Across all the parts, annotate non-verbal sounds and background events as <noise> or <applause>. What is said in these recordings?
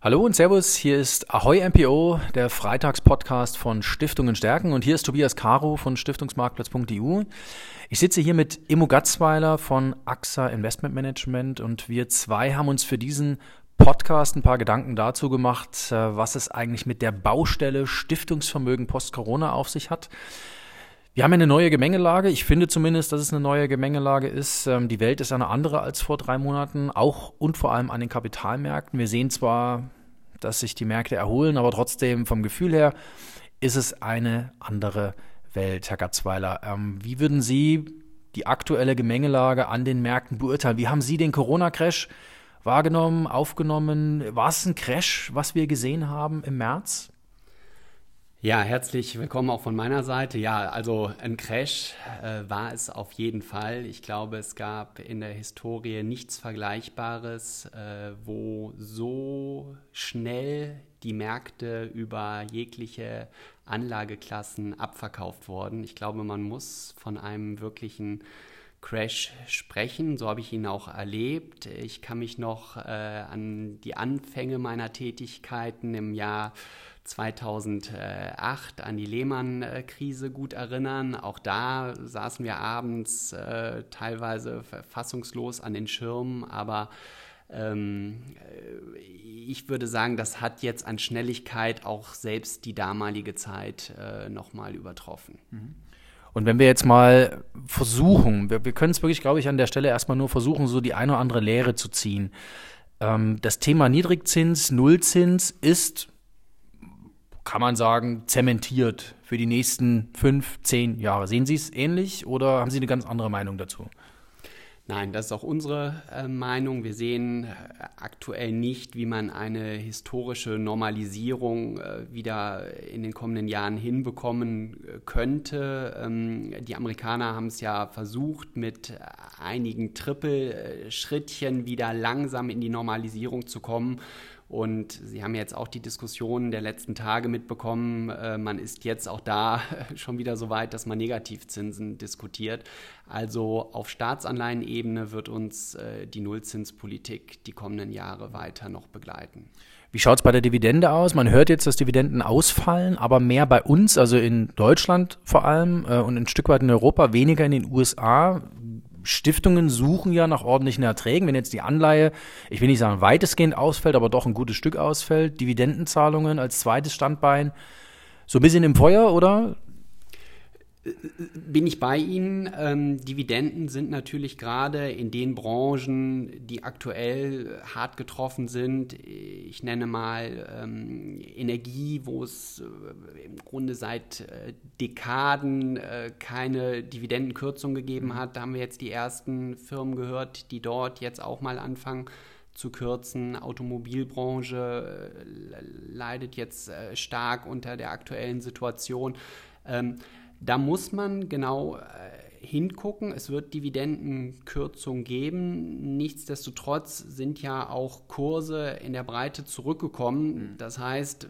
Hallo und Servus, hier ist Ahoy MPO, der Freitagspodcast von Stiftungen stärken und hier ist Tobias Caro von Stiftungsmarktplatz.eu. Ich sitze hier mit Immo Gatzweiler von AXA Investment Management und wir zwei haben uns für diesen Podcast ein paar Gedanken dazu gemacht, äh, was es eigentlich mit der Baustelle Stiftungsvermögen post-Corona auf sich hat. Wir haben eine neue Gemengelage. Ich finde zumindest, dass es eine neue Gemengelage ist. Ähm, die Welt ist eine andere als vor drei Monaten, auch und vor allem an den Kapitalmärkten. Wir sehen zwar, dass sich die Märkte erholen, aber trotzdem vom Gefühl her ist es eine andere Welt, Herr Gatzweiler. Ähm, wie würden Sie die aktuelle Gemengelage an den Märkten beurteilen? Wie haben Sie den Corona-Crash wahrgenommen, aufgenommen? War es ein Crash, was wir gesehen haben im März? Ja, herzlich willkommen auch von meiner Seite. Ja, also ein Crash äh, war es auf jeden Fall. Ich glaube, es gab in der Historie nichts Vergleichbares, äh, wo so schnell die Märkte über jegliche Anlageklassen abverkauft wurden. Ich glaube, man muss von einem wirklichen Crash sprechen. So habe ich ihn auch erlebt. Ich kann mich noch äh, an die Anfänge meiner Tätigkeiten im Jahr 2008 an die Lehman-Krise gut erinnern. Auch da saßen wir abends äh, teilweise fassungslos an den Schirmen, aber ähm, äh, ich würde sagen, das hat jetzt an Schnelligkeit auch selbst die damalige Zeit äh, nochmal übertroffen. Mhm. Und wenn wir jetzt mal versuchen, wir, wir können es wirklich, glaube ich, an der Stelle erstmal nur versuchen, so die eine oder andere Lehre zu ziehen. Ähm, das Thema Niedrigzins, Nullzins ist kann man sagen, zementiert für die nächsten fünf, zehn Jahre. Sehen Sie es ähnlich oder haben Sie eine ganz andere Meinung dazu? Nein, das ist auch unsere äh, Meinung. Wir sehen äh, aktuell nicht, wie man eine historische Normalisierung äh, wieder in den kommenden Jahren hinbekommen könnte. Ähm, die Amerikaner haben es ja versucht, mit einigen Trippelschrittchen wieder langsam in die Normalisierung zu kommen. Und Sie haben jetzt auch die Diskussionen der letzten Tage mitbekommen. Äh, man ist jetzt auch da <laughs> schon wieder so weit, dass man Negativzinsen diskutiert. Also auf Staatsanleihenebene wird uns äh, die Nullzinspolitik die kommenden Jahre weiter noch begleiten. Wie schaut es bei der Dividende aus? Man hört jetzt, dass Dividenden ausfallen, aber mehr bei uns, also in Deutschland vor allem äh, und ein Stück weit in Europa, weniger in den USA. Stiftungen suchen ja nach ordentlichen Erträgen. Wenn jetzt die Anleihe, ich will nicht sagen weitestgehend ausfällt, aber doch ein gutes Stück ausfällt, Dividendenzahlungen als zweites Standbein, so ein bisschen im Feuer, oder? Bin ich bei Ihnen. Ähm, Dividenden sind natürlich gerade in den Branchen, die aktuell hart getroffen sind. Ich nenne mal ähm, Energie, wo es äh, im Grunde seit äh, Dekaden äh, keine Dividendenkürzung gegeben hat. Da haben wir jetzt die ersten Firmen gehört, die dort jetzt auch mal anfangen zu kürzen. Automobilbranche äh, leidet jetzt äh, stark unter der aktuellen Situation. Ähm, da muss man genau äh, hingucken. Es wird Dividendenkürzungen geben. Nichtsdestotrotz sind ja auch Kurse in der Breite zurückgekommen. Mhm. Das heißt, äh,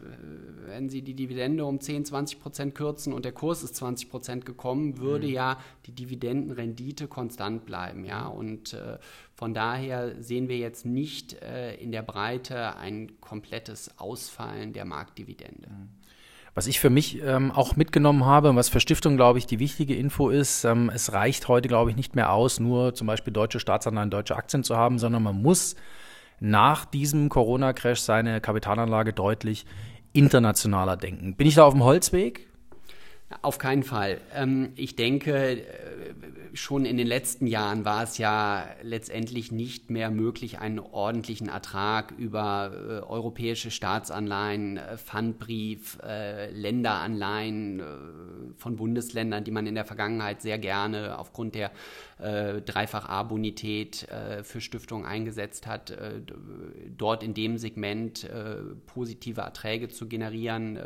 wenn Sie die Dividende um 10, 20 Prozent kürzen und der Kurs ist 20 Prozent gekommen, würde mhm. ja die Dividendenrendite konstant bleiben. Ja? Und äh, von daher sehen wir jetzt nicht äh, in der Breite ein komplettes Ausfallen der Marktdividende. Mhm. Was ich für mich ähm, auch mitgenommen habe und was für Stiftungen, glaube ich, die wichtige Info ist, ähm, es reicht heute, glaube ich, nicht mehr aus, nur zum Beispiel deutsche Staatsanleihen, deutsche Aktien zu haben, sondern man muss nach diesem Corona-Crash seine Kapitalanlage deutlich internationaler denken. Bin ich da auf dem Holzweg? Auf keinen Fall. Ähm, ich denke, äh, schon in den letzten Jahren war es ja letztendlich nicht mehr möglich, einen ordentlichen Ertrag über äh, europäische Staatsanleihen, äh, Pfandbrief, Länderanleihen von Bundesländern, die man in der Vergangenheit sehr gerne aufgrund der Dreifach A-Bonität für Stiftungen eingesetzt hat, dort in dem Segment positive Erträge zu generieren,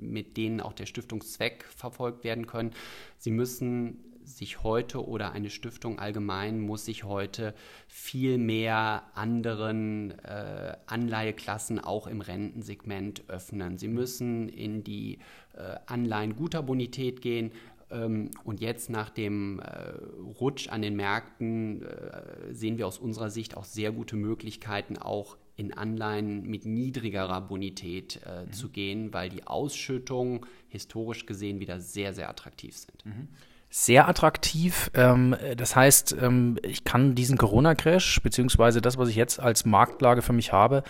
mit denen auch der Stiftungszweck verfolgt werden können. Sie müssen sich heute oder eine Stiftung allgemein muss sich heute viel mehr anderen äh, Anleiheklassen auch im Rentensegment öffnen. Sie müssen in die äh, Anleihen guter Bonität gehen, Ähm, und jetzt nach dem äh, Rutsch an den Märkten äh, sehen wir aus unserer Sicht auch sehr gute Möglichkeiten, auch in Anleihen mit niedrigerer Bonität äh, mhm. zu gehen, weil die Ausschüttungen historisch gesehen wieder sehr, sehr attraktiv sind. Mhm sehr attraktiv. Ähm, das heißt, ähm, ich kann diesen Corona-Crash, beziehungsweise das, was ich jetzt als Marktlage für mich habe,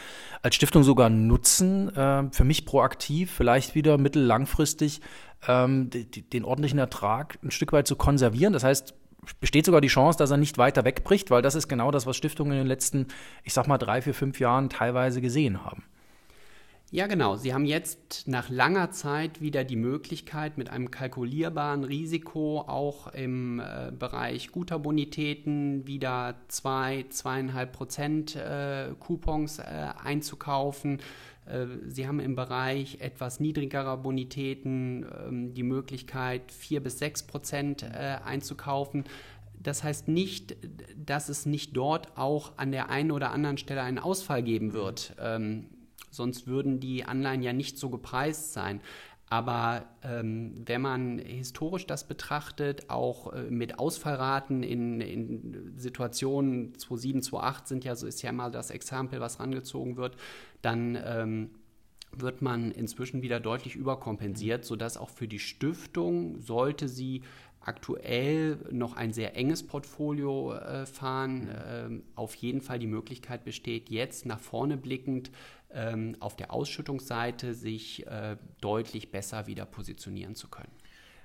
als Stiftung sogar nutzen, äh, für mich proaktiv, vielleicht wieder mittel-langfristig ähm, den ordentlichen Ertrag ein Stück weit zu konservieren. Das heißt, besteht sogar die Chance, dass er nicht weiter wegbricht, weil das ist genau das, was Stiftungen in den letzten, ich sag mal, drei, vier, fünf Jahren teilweise gesehen haben. Ja, genau. Sie haben jetzt nach langer Zeit wieder die Möglichkeit, mit einem kalkulierbaren Risiko auch im äh, Bereich guter Bonitäten wieder zwei, zweieinhalb Prozent äh, Coupons äh, einzukaufen. Äh, Sie haben im Bereich etwas niedrigerer Bonitäten ähm, die Möglichkeit, vier bis sechs Prozent äh, einzukaufen. Das heißt nicht, dass es nicht dort auch an der einen oder anderen Stelle einen Ausfall geben wird. Ähm, sonst würden die Anleihen ja nicht so gepreist sein. Aber ähm, wenn man historisch das betrachtet, auch äh, mit Ausfallraten in, in Situationen 2007, 2008 sind ja so ist ja mal das Exempel, was rangezogen wird, dann ähm, wird man inzwischen wieder deutlich überkompensiert, sodass auch für die Stiftung, sollte sie aktuell noch ein sehr enges Portfolio äh, fahren, äh, auf jeden Fall die Möglichkeit besteht, jetzt nach vorne blickend ähm, auf der Ausschüttungsseite sich äh, deutlich besser wieder positionieren zu können.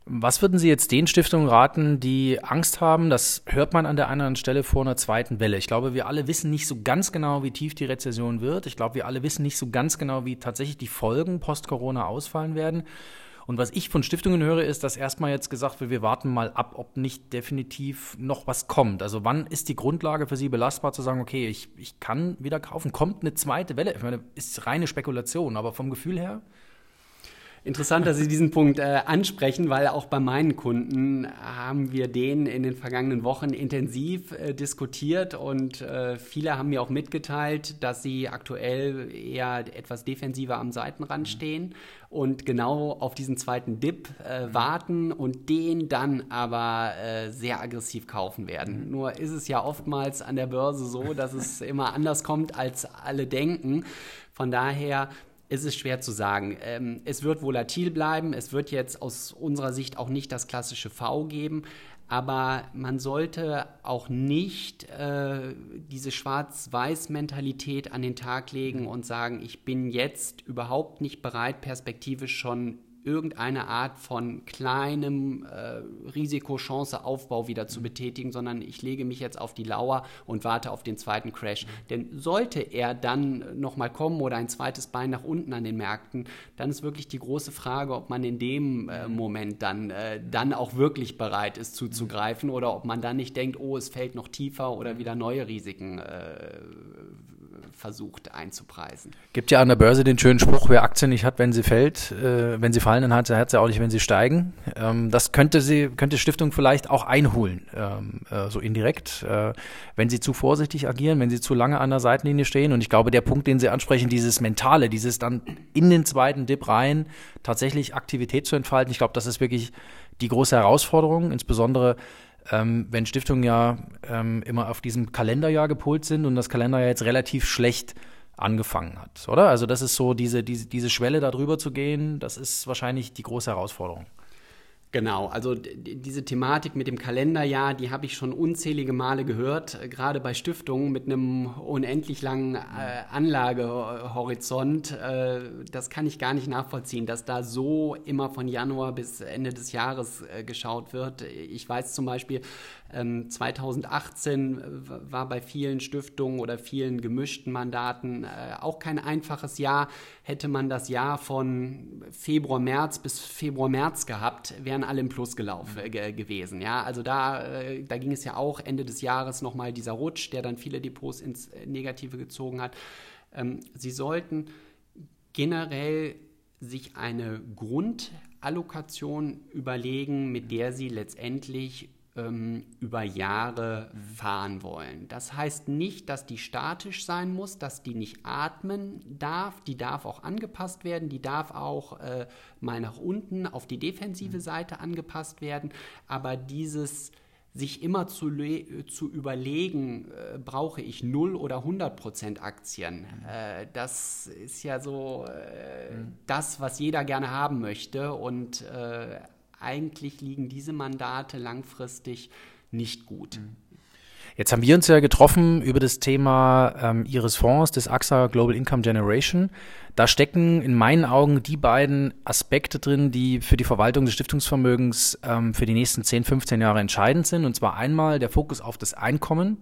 Was würden Sie jetzt den Stiftungen raten, die Angst haben? Das hört man an der anderen Stelle vor einer zweiten Welle. Ich glaube, wir alle wissen nicht so ganz genau, wie tief die Rezession wird. Ich glaube, wir alle wissen nicht so ganz genau, wie tatsächlich die Folgen post-Corona ausfallen werden. Und was ich von Stiftungen höre, ist, dass erstmal jetzt gesagt wird, wir warten mal ab, ob nicht definitiv noch was kommt. Also wann ist die Grundlage für Sie belastbar zu sagen, okay, ich, ich kann wieder kaufen, kommt eine zweite Welle? Ich meine, ist reine Spekulation, aber vom Gefühl her? Interessant, dass Sie diesen Punkt äh, ansprechen, weil auch bei meinen Kunden haben wir den in den vergangenen Wochen intensiv äh, diskutiert und äh, viele haben mir auch mitgeteilt, dass sie aktuell eher etwas defensiver am Seitenrand stehen und genau auf diesen zweiten Dip äh, warten und den dann aber äh, sehr aggressiv kaufen werden. Nur ist es ja oftmals an der Börse so, dass es immer anders kommt, als alle denken. Von daher es ist schwer zu sagen. Ähm, es wird volatil bleiben. Es wird jetzt aus unserer Sicht auch nicht das klassische V geben. Aber man sollte auch nicht äh, diese Schwarz-Weiß-Mentalität an den Tag legen und sagen, ich bin jetzt überhaupt nicht bereit, perspektivisch schon irgendeine Art von kleinem äh, Risiko-Chance-Aufbau wieder zu betätigen, sondern ich lege mich jetzt auf die Lauer und warte auf den zweiten Crash. Denn sollte er dann nochmal kommen oder ein zweites Bein nach unten an den Märkten, dann ist wirklich die große Frage, ob man in dem äh, Moment dann, äh, dann auch wirklich bereit ist zuzugreifen oder ob man dann nicht denkt, oh, es fällt noch tiefer oder wieder neue Risiken äh, versucht einzupreisen. Gibt ja an der Börse den schönen Spruch, wer Aktien nicht hat, wenn sie fällt, äh, wenn sie fallen, dann hat sie auch nicht, wenn sie steigen. Ähm, das könnte sie, könnte Stiftung vielleicht auch einholen, ähm, äh, so indirekt, äh, wenn sie zu vorsichtig agieren, wenn sie zu lange an der Seitenlinie stehen. Und ich glaube, der Punkt, den Sie ansprechen, dieses Mentale, dieses dann in den zweiten Dip rein tatsächlich Aktivität zu entfalten, ich glaube, das ist wirklich die große Herausforderung, insbesondere ähm, wenn Stiftungen ja ähm, immer auf diesem Kalenderjahr gepolt sind und das Kalenderjahr jetzt relativ schlecht angefangen hat, oder? Also das ist so diese, diese, diese Schwelle da drüber zu gehen, das ist wahrscheinlich die große Herausforderung. Genau, also diese Thematik mit dem Kalenderjahr, die habe ich schon unzählige Male gehört, äh, gerade bei Stiftungen mit einem unendlich langen äh, Anlagehorizont. Äh, das kann ich gar nicht nachvollziehen, dass da so immer von Januar bis Ende des Jahres äh, geschaut wird. Ich weiß zum Beispiel, 2018 ähm, äh, war bei vielen Stiftungen oder vielen gemischten Mandaten äh, auch kein einfaches Jahr. Hätte man das Jahr von Februar, März bis Februar, März gehabt, wären alle im Plus gelaufen äh, gewesen. Ja, also da, da ging es ja auch Ende des Jahres nochmal dieser Rutsch, der dann viele Depots ins Negative gezogen hat. Ähm, Sie sollten generell sich eine Grundallokation überlegen, mit der Sie letztendlich über Jahre fahren wollen. Das heißt nicht, dass die statisch sein muss, dass die nicht atmen darf. Die darf auch angepasst werden. Die darf auch äh, mal nach unten auf die defensive Seite angepasst werden. Aber dieses sich immer zu, zu überlegen, äh, brauche ich 0 oder 100 Prozent Aktien. Äh, das ist ja so äh, mhm. das, was jeder gerne haben möchte. Und äh, eigentlich liegen diese Mandate langfristig nicht gut. Mhm. Jetzt haben wir uns ja getroffen über das Thema ähm, Ihres Fonds, des AXA Global Income Generation. Da stecken in meinen Augen die beiden Aspekte drin, die für die Verwaltung des Stiftungsvermögens ähm, für die nächsten 10, 15 Jahre entscheidend sind. Und zwar einmal der Fokus auf das Einkommen.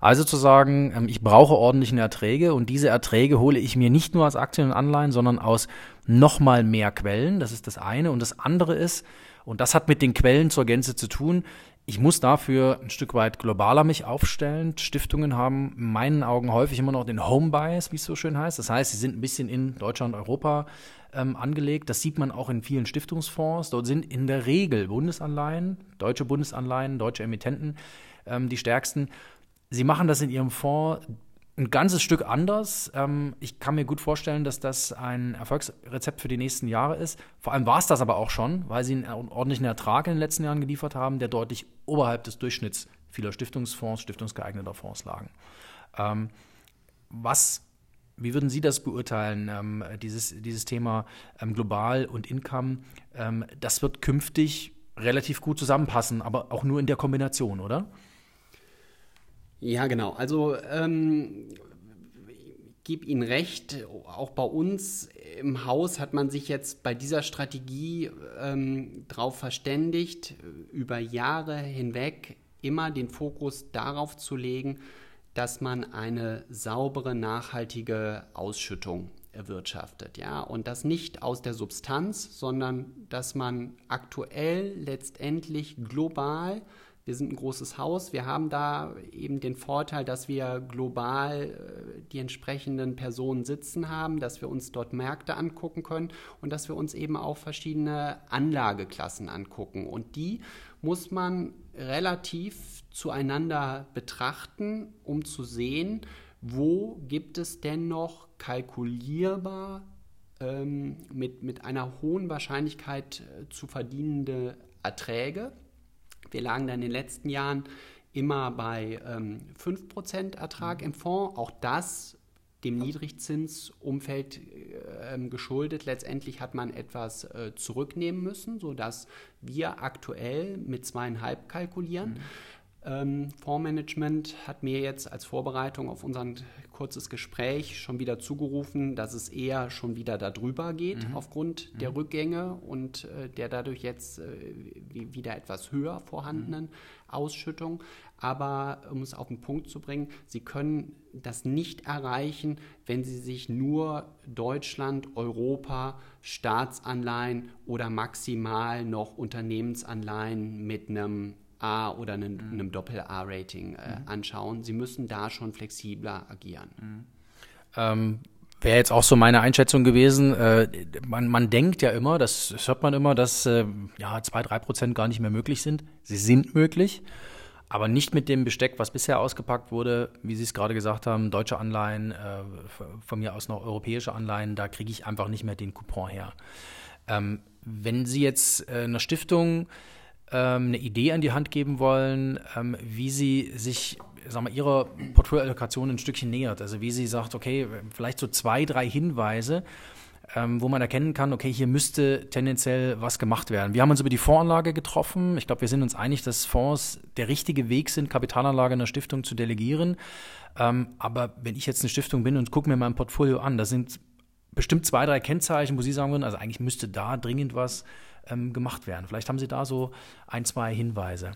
Also zu sagen, ähm, ich brauche ordentliche Erträge und diese Erträge hole ich mir nicht nur aus Aktien und Anleihen, sondern aus nochmal mehr Quellen. Das ist das eine. Und das andere ist, und das hat mit den Quellen zur Gänze zu tun, ich muss dafür ein Stück weit globaler mich aufstellen. Stiftungen haben in meinen Augen häufig immer noch den Home Bias, wie es so schön heißt. Das heißt, sie sind ein bisschen in Deutschland, Europa ähm, angelegt. Das sieht man auch in vielen Stiftungsfonds. Dort sind in der Regel Bundesanleihen, deutsche Bundesanleihen, deutsche Emittenten ähm, die stärksten. Sie machen das in ihrem Fonds ein ganzes Stück anders. Ähm, ich kann mir gut vorstellen, dass das ein Erfolgsrezept für die nächsten Jahre ist. Vor allem war es das aber auch schon, weil sie einen ordentlichen Ertrag in den letzten Jahren geliefert haben, der deutlich oberhalb des Durchschnitts vieler Stiftungsfonds, stiftungsgeeigneter Fonds lagen. Ähm, was, wie würden Sie das beurteilen, ähm, dieses, dieses Thema global und Income? das wird künftig relativ gut zusammenpassen, aber auch nur in der Kombination, oder? Ja, genau. Also ähm, gebe Ihnen recht, auch bei uns im Haus hat man sich jetzt bei dieser Strategie ähm, darauf verständigt, über Jahre hinweg immer den Fokus darauf zu legen, dass man eine saubere, nachhaltige Ausschüttung erwirtschaftet. Ja? Und das nicht aus der Substanz, sondern dass man aktuell letztendlich global wir sind ein großes Haus. Wir haben da eben den Vorteil, dass wir global äh, die entsprechenden Personen sitzen haben, dass wir uns dort Märkte angucken können und dass wir uns eben auch verschiedene Anlageklassen angucken. Und die muss man relativ zueinander betrachten, um zu sehen, wo gibt es denn noch kalkulierbar ähm, mit, mit einer hohen Wahrscheinlichkeit äh, zu verdienende Erträge wir lagen dann in den letzten Jahren immer bei ähm, 5% Ertrag mhm. im Fonds. Auch das dem Niedrigzinsumfeld äh, geschuldet. Letztendlich hat man etwas äh, zurücknehmen müssen, sodass wir aktuell mit zweieinhalb kalkulieren. Mhm. Ähm, Fondsmanagement hat mir jetzt als Vorbereitung auf unser kurzes Gespräch schon wieder zugerufen, dass es eher schon wieder darüber geht mhm. aufgrund mhm. der Rückgänge und äh, der dadurch jetzt äh, wieder etwas höher vorhandenen mhm. Ausschüttung. Aber um es auf den Punkt zu bringen, Sie können das nicht erreichen, wenn Sie sich nur Deutschland, Europa, Staatsanleihen oder maximal noch Unternehmensanleihen mit einem A oder einem, mhm. einem Doppel-A-Rating äh, mhm. anschauen. Sie müssen da schon flexibler agieren. Mhm. Ähm, Wäre jetzt auch so meine Einschätzung gewesen. Äh, man, man denkt ja immer, das, das hört man immer, dass äh, ja zwei, drei Prozent gar nicht mehr möglich sind. Sie sind möglich, aber nicht mit dem Besteck, was bisher ausgepackt wurde, wie Sie es gerade gesagt haben, deutsche Anleihen, äh, von mir aus noch europäische Anleihen, da kriege ich einfach nicht mehr den Coupon her. Ähm, wenn Sie jetzt äh, einer Stiftung ähm, eine Idee an die Hand geben wollen, ähm, wie sie sich sagen wir, ihrer Portfolioallokation ein Stückchen nähert. Also wie sie sagt, okay, vielleicht so zwei, drei Hinweise, ähm, wo man erkennen kann, okay, hier müsste tendenziell was gemacht werden. Wir haben uns über die Voranlage getroffen. Ich glaube, wir sind uns einig, dass Fonds der richtige Weg sind, Kapitalanlage in der Stiftung zu delegieren. Ähm, aber wenn ich jetzt eine Stiftung bin und gucke mir mein Portfolio an, da sind bestimmt zwei, drei Kennzeichen, wo Sie sagen würden, also eigentlich müsste da dringend was ähm, gemacht werden. Vielleicht haben Sie da so ein, zwei Hinweise.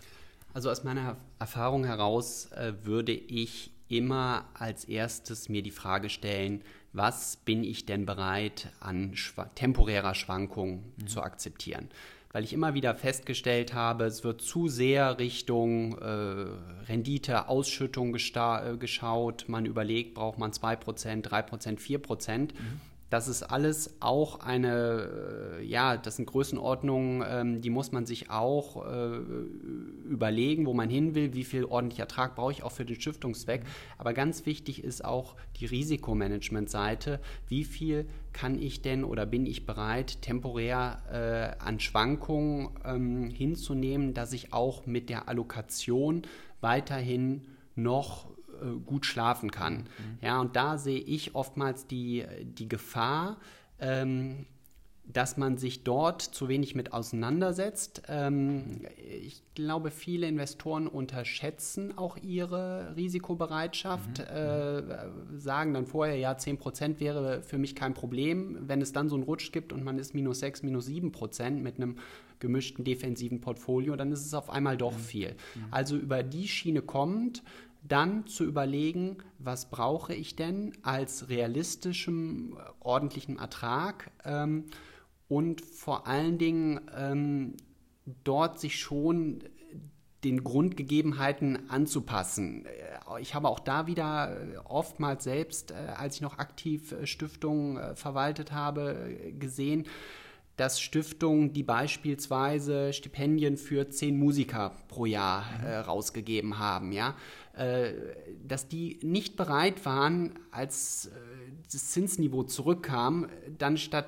Also aus meiner Erfahrung heraus äh, würde ich immer als erstes mir die Frage stellen, was bin ich denn bereit an schwa temporärer Schwankung mhm. zu akzeptieren? Weil ich immer wieder festgestellt habe, es wird zu sehr Richtung äh, Rendite, Ausschüttung äh, geschaut. Man überlegt, braucht man 2%, 3%, 4%. Mhm Das ist alles auch eine, äh, ja, das sind Größenordnungen, ähm, die muss man sich auch äh, überlegen, wo man hin will, wie viel ordentlicher Ertrag brauche ich auch für den Stiftungszweck. Aber ganz wichtig ist auch die Risikomanagementseite. Wie viel kann ich denn oder bin ich bereit, temporär äh, an Schwankungen ähm, hinzunehmen, dass ich auch mit der Allokation weiterhin noch äh, gut schlafen kann. Mhm. Ja, und da sehe ich oftmals die, die Gefahr, ähm, dass man sich dort zu wenig mit auseinandersetzt. Ähm, ich glaube, viele Investoren unterschätzen auch ihre Risikobereitschaft, mhm. äh, sagen dann vorher, ja, 10% wäre für mich kein Problem. Wenn es dann so einen Rutsch gibt und man ist minus 6, minus 7% mit einem gemischten defensiven Portfolio, dann ist es auf einmal doch mhm. viel. Mhm. Also über die Schiene kommt, dann zu überlegen, was brauche ich denn als realistischem, ordentlichen Ertrag ähm, und vor allen Dingen ähm, dort sich schon den Grundgegebenheiten anzupassen. Äh, ich habe auch da wieder äh, oftmals selbst, äh, als ich noch aktiv Stiftungen verwaltet habe, gesehen, dass Stiftungen, die beispielsweise Stipendien für zehn Musiker pro Jahr äh, rausgegeben haben, ja, äh, dass die nicht bereit waren, als äh, das Zinsniveau zurückkam, dann statt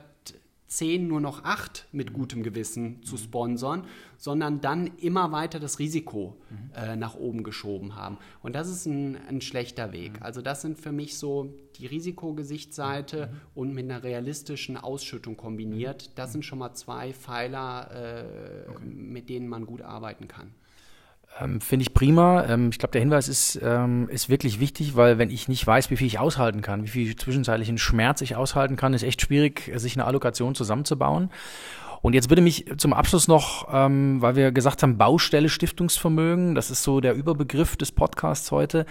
zehn nur noch acht mit gutem Gewissen zu sponsern, sondern dann immer weiter das Risiko äh, nach oben geschoben haben. Und das ist ein, ein, schlechter Weg. Also das sind für mich so die Risikogesichtseite und mit einer realistischen Ausschüttung kombiniert. Das sind schon mal zwei Pfeiler, äh, okay. mit denen man gut arbeiten kann. Ähm, Finde ich prima. Ähm, ich glaube, der Hinweis ist, ähm, ist wirklich wichtig, weil wenn ich nicht weiß, wie viel ich aushalten kann, wie viel zwischenzeitlichen Schmerz ich aushalten kann, ist echt schwierig, sich eine Allokation zusammenzubauen. Und jetzt würde mich zum Abschluss noch, ähm, weil wir gesagt haben, Baustelle Stiftungsvermögen, das ist so der Überbegriff des Podcasts heute.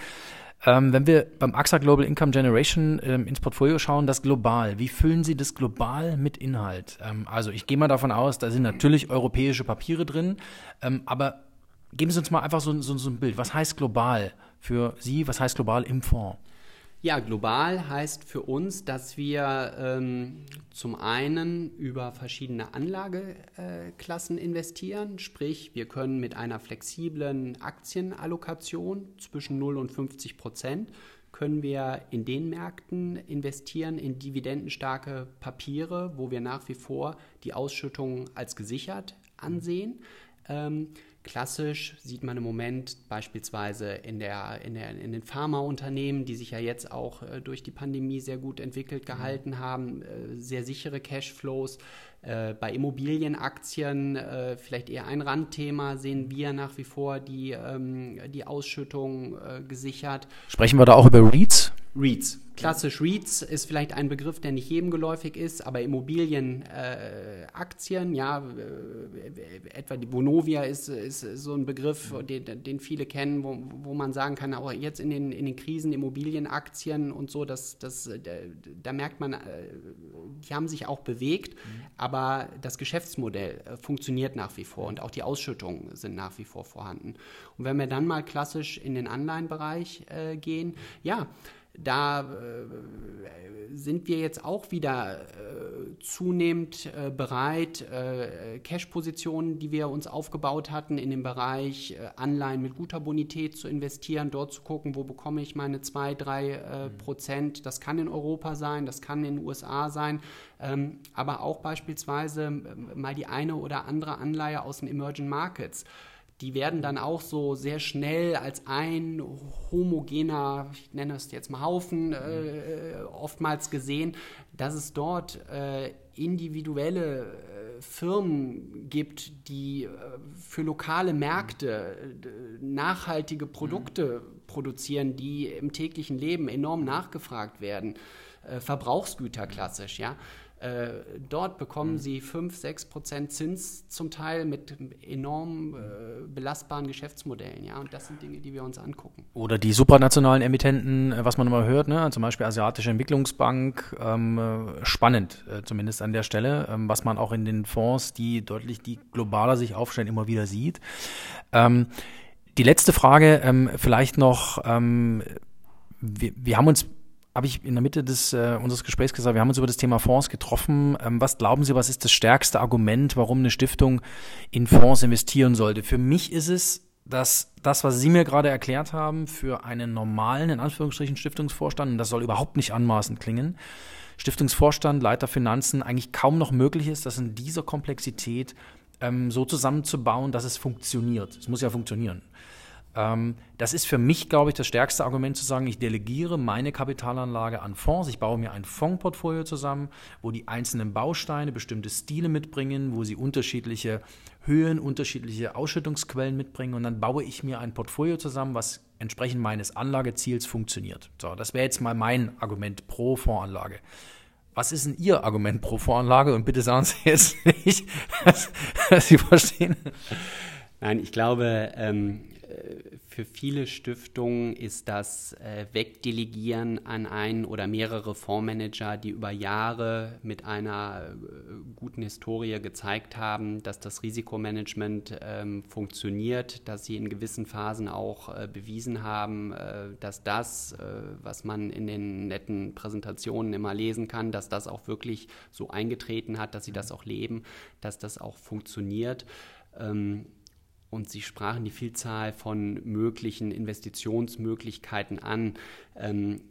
Ähm, wenn wir beim AXA Global Income Generation ähm, ins Portfolio schauen, das global, wie füllen Sie das global mit Inhalt? Ähm, also ich gehe mal davon aus, da sind natürlich europäische Papiere drin, ähm, aber Geben Sie uns mal einfach so, so, so ein Bild. Was heißt global für Sie? Was heißt global im Fonds? Ja, global heißt für uns, dass wir ähm, zum einen über verschiedene Anlageklassen äh, investieren, sprich wir können mit einer flexiblen Aktienallokation zwischen 0 und 50 Prozent können wir in den Märkten investieren in dividendenstarke Papiere, wo wir nach wie vor die Ausschüttung als gesichert ansehen. Ähm, Klassisch sieht man im Moment beispielsweise in, der, in, der, in den Pharmaunternehmen, die sich ja jetzt auch äh, durch die Pandemie sehr gut entwickelt mhm. gehalten haben, äh, sehr sichere Cashflows. Äh, bei Immobilienaktien, äh, vielleicht eher ein Randthema, sehen wir nach wie vor die, ähm, die Ausschüttung äh, gesichert. Sprechen wir da auch über REITs? REITs. Klassisch REITs ist vielleicht ein Begriff, der nicht jedem geläufig ist, aber Immobilienaktien, äh, ja, äh, etwa die Bonovia ist, ist so ein Begriff, den, den viele kennen, wo, wo man sagen kann, auch jetzt in den, in den Krisen Immobilienaktien und so, das, das, da, merkt man, äh, die haben sich auch bewegt, mhm. aber das Geschäftsmodell äh, funktioniert nach wie vor und auch die Ausschüttungen sind nach wie vor vorhanden. Und wenn wir dann mal klassisch in den Anleihenbereich äh, gehen, ja, da äh, sind wir jetzt auch wieder äh, zunehmend äh, bereit, äh, Cash-Positionen, die wir uns aufgebaut hatten, in dem Bereich äh, Anleihen mit guter Bonität zu investieren, dort zu gucken, wo bekomme ich meine 2, 3 äh, mhm. Prozent. Das kann in Europa sein, das kann in den USA sein, ähm, aber auch beispielsweise mal die eine oder andere Anleihe aus den Emerging Markets die werden dann auch so sehr schnell als ein homogener, ich nenne es jetzt mal Haufen, äh, oftmals gesehen, dass es dort äh, individuelle äh, Firmen gibt, die äh, für lokale Märkte äh, nachhaltige Produkte mhm. produzieren, die im täglichen Leben enorm nachgefragt werden. Äh, Verbrauchsgüter klassisch, ja. Äh, dort bekommen mhm. sie 5, 6 Prozent Zins zum Teil mit enorm äh, belastbaren Geschäftsmodellen. Ja? Und das sind Dinge, die wir uns angucken. Oder die supranationalen Emittenten, äh, was man immer hört, ne? zum Beispiel Asiatische Entwicklungsbank, ähm, äh, spannend äh, zumindest an der Stelle, ähm, was man auch in den Fonds, die deutlich die globaler sich aufstellen, immer wieder sieht. Ähm, die letzte Frage ähm, vielleicht noch, ähm, wir, wir haben uns habe ich in der Mitte des, äh, unseres Gesprächs gesagt, wir haben uns über das Thema Fonds getroffen. Ähm, was glauben Sie, was ist das stärkste Argument, warum eine Stiftung in Fonds investieren sollte? Für mich ist es, dass das, was Sie mir gerade erklärt haben, für einen normalen, in Anführungsstrichen, Stiftungsvorstand, und das soll überhaupt nicht anmaßend klingen, Stiftungsvorstand, Leiter Finanzen eigentlich kaum noch möglich ist, das in dieser Komplexität ähm, so zusammenzubauen, dass es funktioniert. Es muss ja funktionieren. Ähm, das ist für mich, glaube ich, das stärkste Argument zu sagen, ich delegiere meine Kapitalanlage an Fonds. Ich baue mir ein Fondsportfolio zusammen, wo die einzelnen Bausteine bestimmte Stile mitbringen, wo sie unterschiedliche Höhen, unterschiedliche Ausschüttungsquellen mitbringen und dann baue ich mir ein Portfolio zusammen, was entsprechend meines Anlageziels funktioniert. So, das wäre jetzt mal mein Argument pro Fondsanlage. Was ist denn Ihr Argument pro Fondsanlage? Und bitte sagen Sie jetzt <laughs> nicht, dass, dass Sie verstehen. Nein, ich glaube, ähm, für viele Stiftungen ist das äh, Wegdelegieren an einen oder mehrere Fondsmanager, die über Jahre mit einer äh, guten Historie gezeigt haben, dass das Risikomanagement ähm, funktioniert, dass sie in gewissen Phasen auch äh, bewiesen haben, dass das, was man in den netten Präsentationen immer lesen kann, dass das auch wirklich so eingetreten hat, dass sie das auch leben, dass das auch funktioniert. Und Sie sprachen die Vielzahl von möglichen Investitionsmöglichkeiten an. Ähm,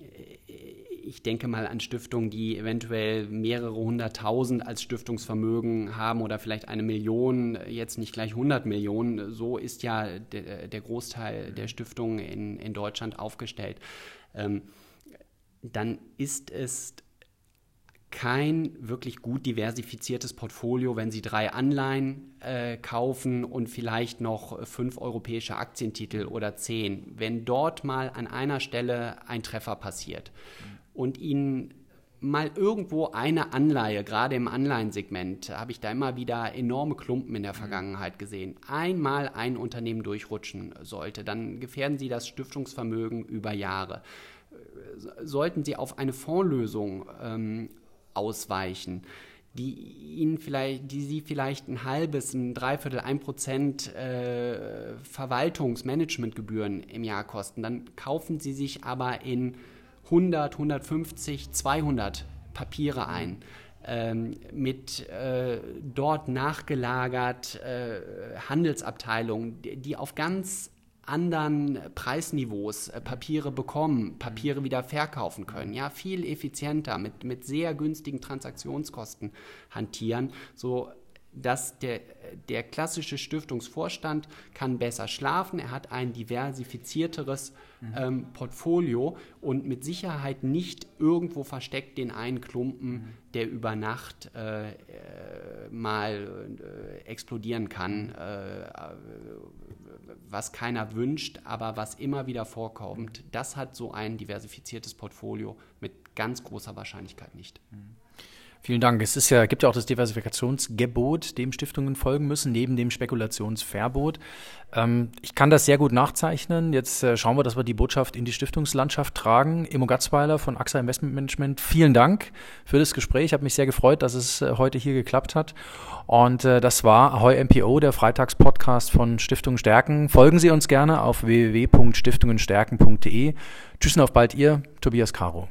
ich denke mal an Stiftungen, die eventuell mehrere hunderttausend als Stiftungsvermögen haben oder vielleicht eine Million, jetzt nicht gleich 100 Millionen. So ist ja der, Großteil der Stiftungen in, in Deutschland aufgestellt. Ähm, dann ist es kein wirklich gut diversifiziertes Portfolio, wenn Sie drei Anleihen äh, kaufen und vielleicht noch fünf europäische Aktientitel oder zehn. Wenn dort mal an einer Stelle ein Treffer passiert und Ihnen mal irgendwo eine Anleihe, gerade im Anleihensegment, habe ich da immer wieder enorme Klumpen in der Vergangenheit gesehen, einmal ein Unternehmen durchrutschen sollte, dann gefährden Sie das Stiftungsvermögen über Jahre sollten Sie auf eine Fondslösung ähm, ausweichen, die ihnen vielleicht, die sie vielleicht ein halbes, ein Dreiviertel, ein Prozent äh, Verwaltungsmanagementgebühren im Jahr kosten, dann kaufen sie sich aber in 100, 150, 200 Papiere ein. Ähm, mit äh, dort nachgelagert äh, Handelsabteilungen, die, die auf ganz anderen Preisniveaus äh, Papiere bekommen, Papiere wieder verkaufen können, ja, viel effizienter mit, mit sehr günstigen Transaktionskosten hantieren, so dass der, der klassische Stiftungsvorstand kann besser schlafen, er hat ein diversifizierteres mhm. ähm, Portfolio und mit Sicherheit nicht irgendwo versteckt den einen Klumpen, mhm. der über Nacht äh, äh, mal äh, explodieren kann. Mhm. Äh, was keiner wünscht, aber was immer wieder vorkommt, das hat so ein diversifiziertes Portfolio mit ganz großer Wahrscheinlichkeit nicht. Mhm. Vielen Dank. Es ist ja, gibt ja auch das Diversifikationsgebot, dem Stiftungen folgen müssen, neben dem Spekulationsverbot. Ähm, ich kann das sehr gut nachzeichnen. Jetzt äh, schauen wir, dass wir die Botschaft in die Stiftungslandschaft tragen. Immo Gatzweiler von AXA Investment Management, vielen Dank für das Gespräch. Ich habe mich sehr gefreut, dass es äh, heute hier geklappt hat. Und äh, das war Ahoy MPO, der Freitagspodcast von Stiftung Stärken. Folgen Sie uns gerne auf www.stiftungenstärken.de. Tschüss und auf bald, Ihr Tobias Caro.